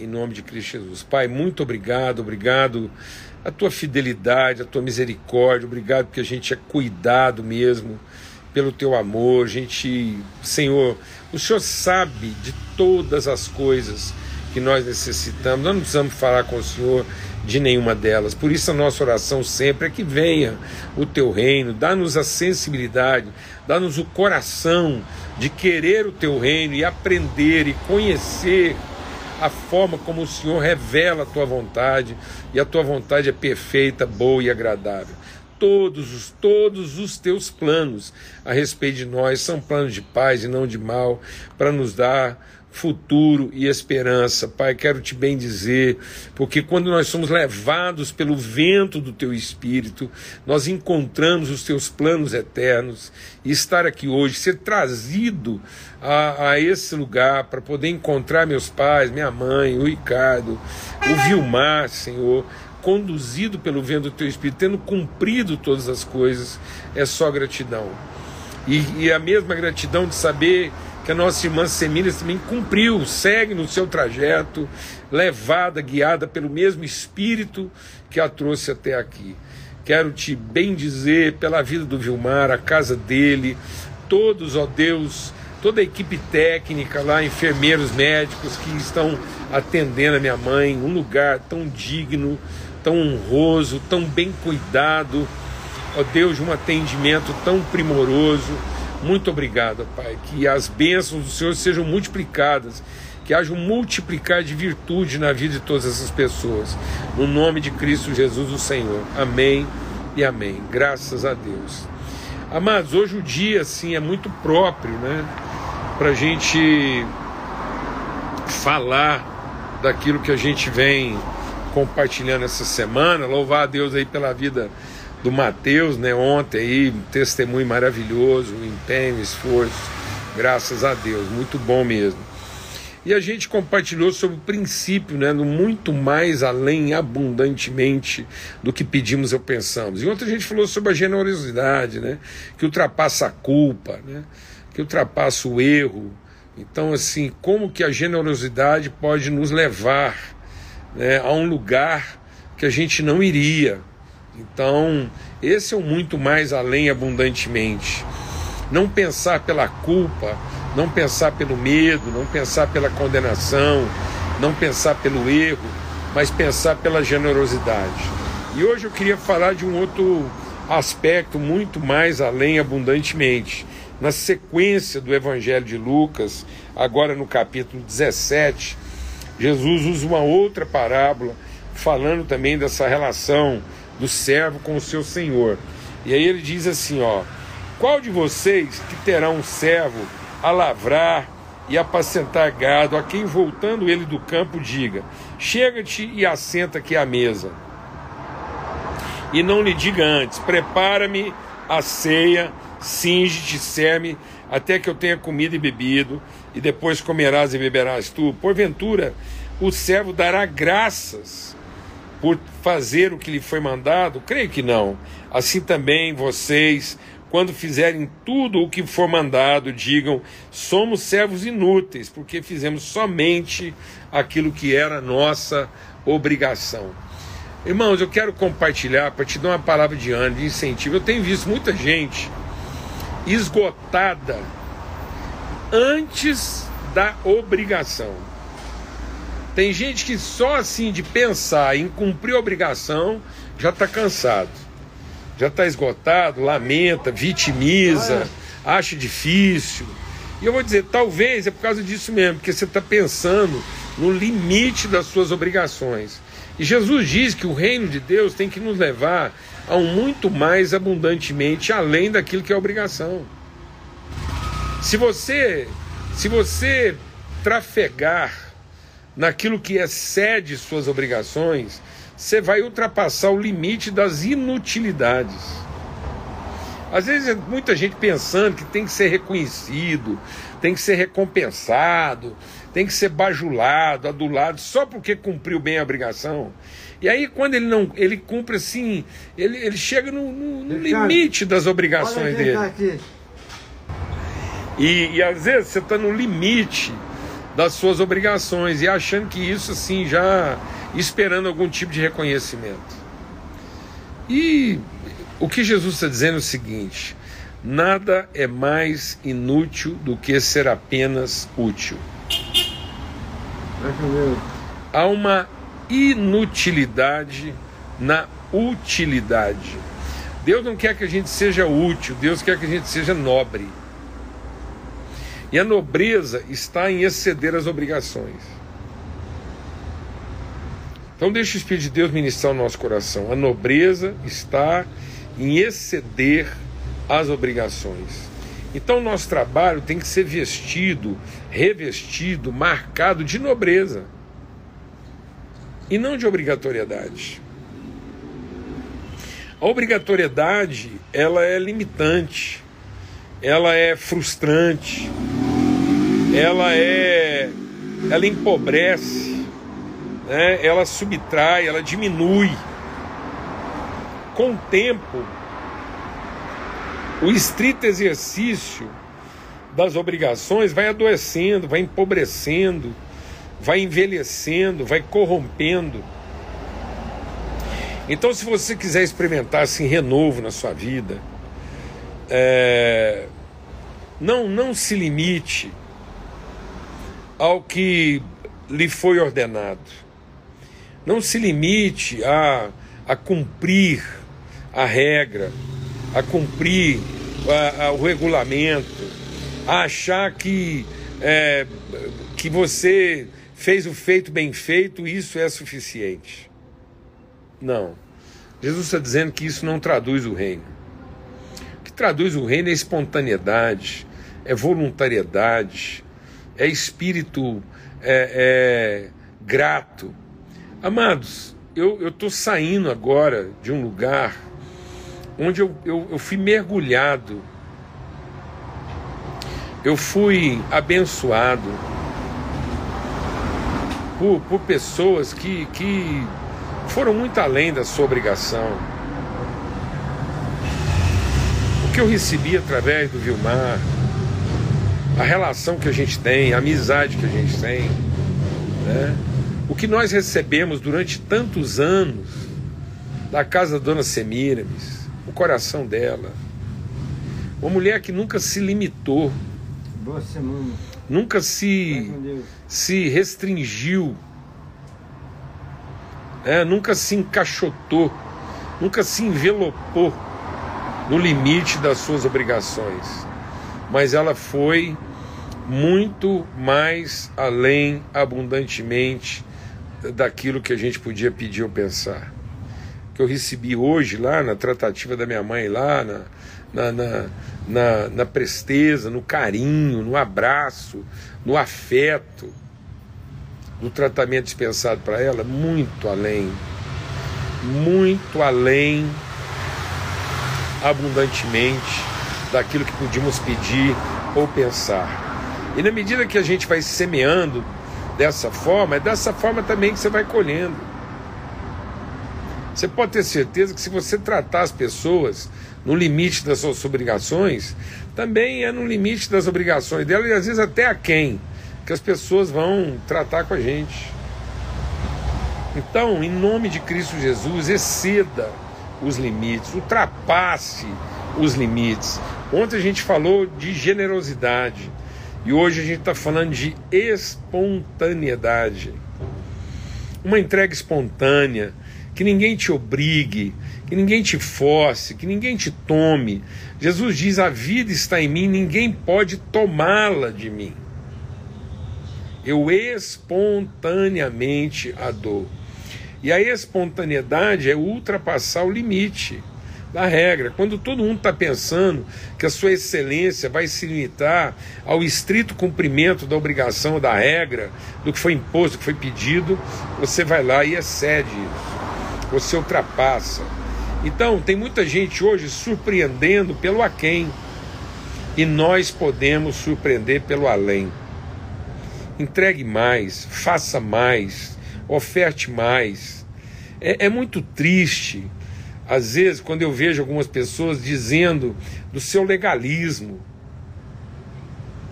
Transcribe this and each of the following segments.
em nome de Cristo Jesus. Pai, muito obrigado, obrigado a tua fidelidade, a tua misericórdia, obrigado porque a gente é cuidado mesmo pelo teu amor, a gente, Senhor, o Senhor sabe de todas as coisas que nós necessitamos, nós não precisamos falar com o Senhor de nenhuma delas. Por isso a nossa oração sempre é que venha o teu reino, dá-nos a sensibilidade, dá-nos o coração de querer o teu reino e aprender e conhecer a forma como o Senhor revela a tua vontade, e a tua vontade é perfeita, boa e agradável. Todos os, todos os teus planos a respeito de nós são planos de paz e não de mal, para nos dar futuro e esperança. Pai, quero te bem dizer, porque quando nós somos levados pelo vento do teu espírito, nós encontramos os teus planos eternos e estar aqui hoje, ser trazido a, a esse lugar para poder encontrar meus pais, minha mãe, o Ricardo, o Vilmar, Senhor, conduzido pelo vento do teu espírito, tendo cumprido todas as coisas, é só gratidão. E, e a mesma gratidão de saber que a nossa irmã Semília também cumpriu, segue no seu trajeto, levada, guiada pelo mesmo Espírito que a trouxe até aqui. Quero te bem dizer pela vida do Vilmar, a casa dele, todos, ó Deus, toda a equipe técnica lá, enfermeiros, médicos que estão atendendo a minha mãe, um lugar tão digno, tão honroso, tão bem cuidado, ó Deus, um atendimento tão primoroso muito obrigado, Pai. Que as bênçãos do Senhor sejam multiplicadas, que haja um multiplicar de virtude na vida de todas essas pessoas. No nome de Cristo Jesus, o Senhor. Amém e amém. Graças a Deus. Amados, hoje o dia assim é muito próprio, né? Para a gente falar daquilo que a gente vem compartilhando essa semana. Louvar a Deus aí pela vida do Mateus, né? Ontem aí, um testemunho maravilhoso, um empenho, esforço, graças a Deus, muito bom mesmo. E a gente compartilhou sobre o princípio, né, no muito mais além, abundantemente do que pedimos ou pensamos. E ontem a gente falou sobre a generosidade, né, que ultrapassa a culpa, né, que ultrapassa o erro. Então, assim, como que a generosidade pode nos levar né, a um lugar que a gente não iria, então, esse é o muito mais além abundantemente. Não pensar pela culpa, não pensar pelo medo, não pensar pela condenação, não pensar pelo erro, mas pensar pela generosidade. E hoje eu queria falar de um outro aspecto muito mais além abundantemente. Na sequência do Evangelho de Lucas, agora no capítulo 17, Jesus usa uma outra parábola falando também dessa relação do servo com o seu senhor. E aí ele diz assim, ó: Qual de vocês que terá um servo a lavrar e apacentar gado, a quem voltando ele do campo diga: Chega-te e assenta aqui à mesa. E não lhe diga antes: Prepara-me a ceia, cinge-te, serme, até que eu tenha comido e bebido, e depois comerás e beberás tu. Porventura, o servo dará graças por fazer o que lhe foi mandado? Creio que não. Assim também vocês, quando fizerem tudo o que for mandado, digam: somos servos inúteis, porque fizemos somente aquilo que era nossa obrigação. Irmãos, eu quero compartilhar para te dar uma palavra de ânimo, de incentivo. Eu tenho visto muita gente esgotada antes da obrigação. Tem gente que só assim de pensar em cumprir obrigação já está cansado, já está esgotado, lamenta, vitimiza, acha difícil. E eu vou dizer, talvez é por causa disso mesmo, porque você está pensando no limite das suas obrigações. E Jesus diz que o reino de Deus tem que nos levar a um muito mais abundantemente além daquilo que é obrigação. Se você, se você trafegar naquilo que excede suas obrigações, você vai ultrapassar o limite das inutilidades. Às vezes muita gente pensando que tem que ser reconhecido, tem que ser recompensado, tem que ser bajulado, adulado, só porque cumpriu bem a obrigação. E aí, quando ele não ele cumpre assim, ele, ele chega no, no, no limite das obrigações dele. E, e às vezes você está no limite das suas obrigações e achando que isso assim já esperando algum tipo de reconhecimento. E o que Jesus está dizendo é o seguinte: nada é mais inútil do que ser apenas útil. Há uma inutilidade na utilidade. Deus não quer que a gente seja útil, Deus quer que a gente seja nobre. E a nobreza está em exceder as obrigações. Então deixa o Espírito de Deus ministrar o nosso coração. A nobreza está em exceder as obrigações. Então, nosso trabalho tem que ser vestido, revestido, marcado de nobreza e não de obrigatoriedade. A obrigatoriedade ela é limitante, ela é frustrante, ela é, ela empobrece, né? ela subtrai, ela diminui. Com o tempo, o estrito exercício das obrigações vai adoecendo, vai empobrecendo, vai envelhecendo, vai corrompendo. Então, se você quiser experimentar assim renovo na sua vida, é, não, não se limite ao que lhe foi ordenado. Não se limite a, a cumprir a regra a cumprir a, a, o regulamento, a achar que, é, que você fez o feito bem feito, isso é suficiente. Não. Jesus está dizendo que isso não traduz o reino. O que traduz o reino é espontaneidade, é voluntariedade, é espírito é, é, grato. Amados, eu estou saindo agora de um lugar onde eu, eu, eu fui mergulhado, eu fui abençoado por, por pessoas que, que foram muito além da sua obrigação. O que eu recebi através do Vilmar, a relação que a gente tem, a amizade que a gente tem, né? o que nós recebemos durante tantos anos da casa da dona Semiramis, o coração dela. Uma mulher que nunca se limitou. Boa semana. Nunca se, se restringiu. É, nunca se encaixotou. Nunca se envelopou no limite das suas obrigações. Mas ela foi muito mais além, abundantemente, daquilo que a gente podia pedir ou pensar que eu recebi hoje lá na tratativa da minha mãe lá, na, na, na, na, na presteza, no carinho, no abraço, no afeto, do tratamento dispensado para ela, muito além, muito além, abundantemente, daquilo que podíamos pedir ou pensar. E na medida que a gente vai semeando dessa forma, é dessa forma também que você vai colhendo. Você pode ter certeza que se você tratar as pessoas no limite das suas obrigações, também é no limite das obrigações dela e às vezes até a quem que as pessoas vão tratar com a gente. Então, em nome de Cristo Jesus, exceda os limites, ultrapasse os limites. Ontem a gente falou de generosidade e hoje a gente está falando de espontaneidade. Uma entrega espontânea que ninguém te obrigue, que ninguém te force, que ninguém te tome. Jesus diz: A vida está em mim, ninguém pode tomá-la de mim. Eu espontaneamente a dou. E a espontaneidade é ultrapassar o limite da regra. Quando todo mundo está pensando que a sua excelência vai se limitar ao estrito cumprimento da obrigação da regra, do que foi imposto, do que foi pedido, você vai lá e excede isso você ultrapassa. Então, tem muita gente hoje surpreendendo pelo aquém, e nós podemos surpreender pelo além. Entregue mais, faça mais, oferte mais. É, é muito triste, às vezes, quando eu vejo algumas pessoas dizendo do seu legalismo.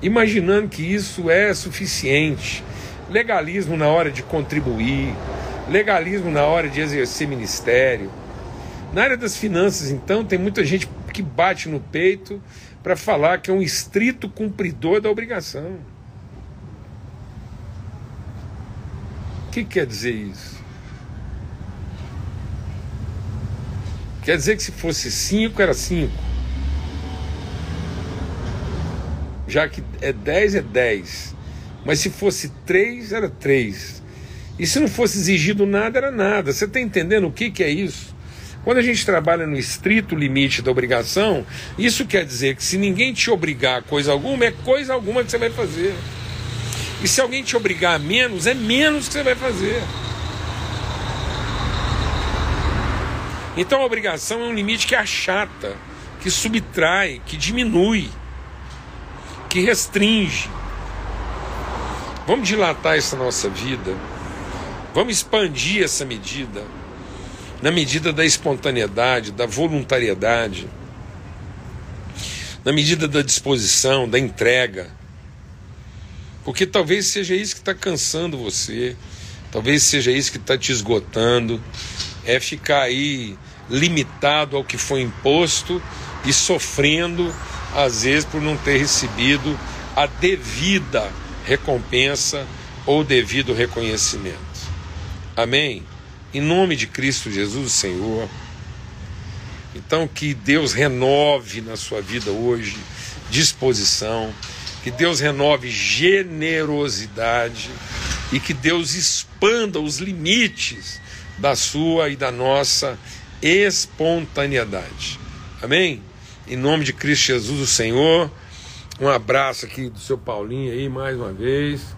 imaginando que isso é suficiente. Legalismo na hora de contribuir, legalismo na hora de exercer ministério. Na área das finanças, então, tem muita gente que bate no peito para falar que é um estrito cumpridor da obrigação. O que quer dizer isso? Quer dizer que se fosse cinco, era cinco. Já que é dez, é dez. Mas se fosse três, era três. E se não fosse exigido nada, era nada. Você está entendendo o que, que é isso? Quando a gente trabalha no estrito limite da obrigação, isso quer dizer que se ninguém te obrigar a coisa alguma, é coisa alguma que você vai fazer. E se alguém te obrigar a menos, é menos que você vai fazer. Então a obrigação é um limite que achata, que subtrai, que diminui, que restringe. Vamos dilatar essa nossa vida, vamos expandir essa medida, na medida da espontaneidade, da voluntariedade, na medida da disposição, da entrega. Porque talvez seja isso que está cansando você, talvez seja isso que está te esgotando, é ficar aí limitado ao que foi imposto e sofrendo, às vezes, por não ter recebido a devida recompensa ou devido reconhecimento. Amém? Em nome de Cristo Jesus, Senhor. Então, que Deus renove na sua vida hoje disposição, que Deus renove generosidade e que Deus expanda os limites da sua e da nossa espontaneidade. Amém? Em nome de Cristo Jesus, o Senhor. Um abraço aqui do seu Paulinho aí mais uma vez.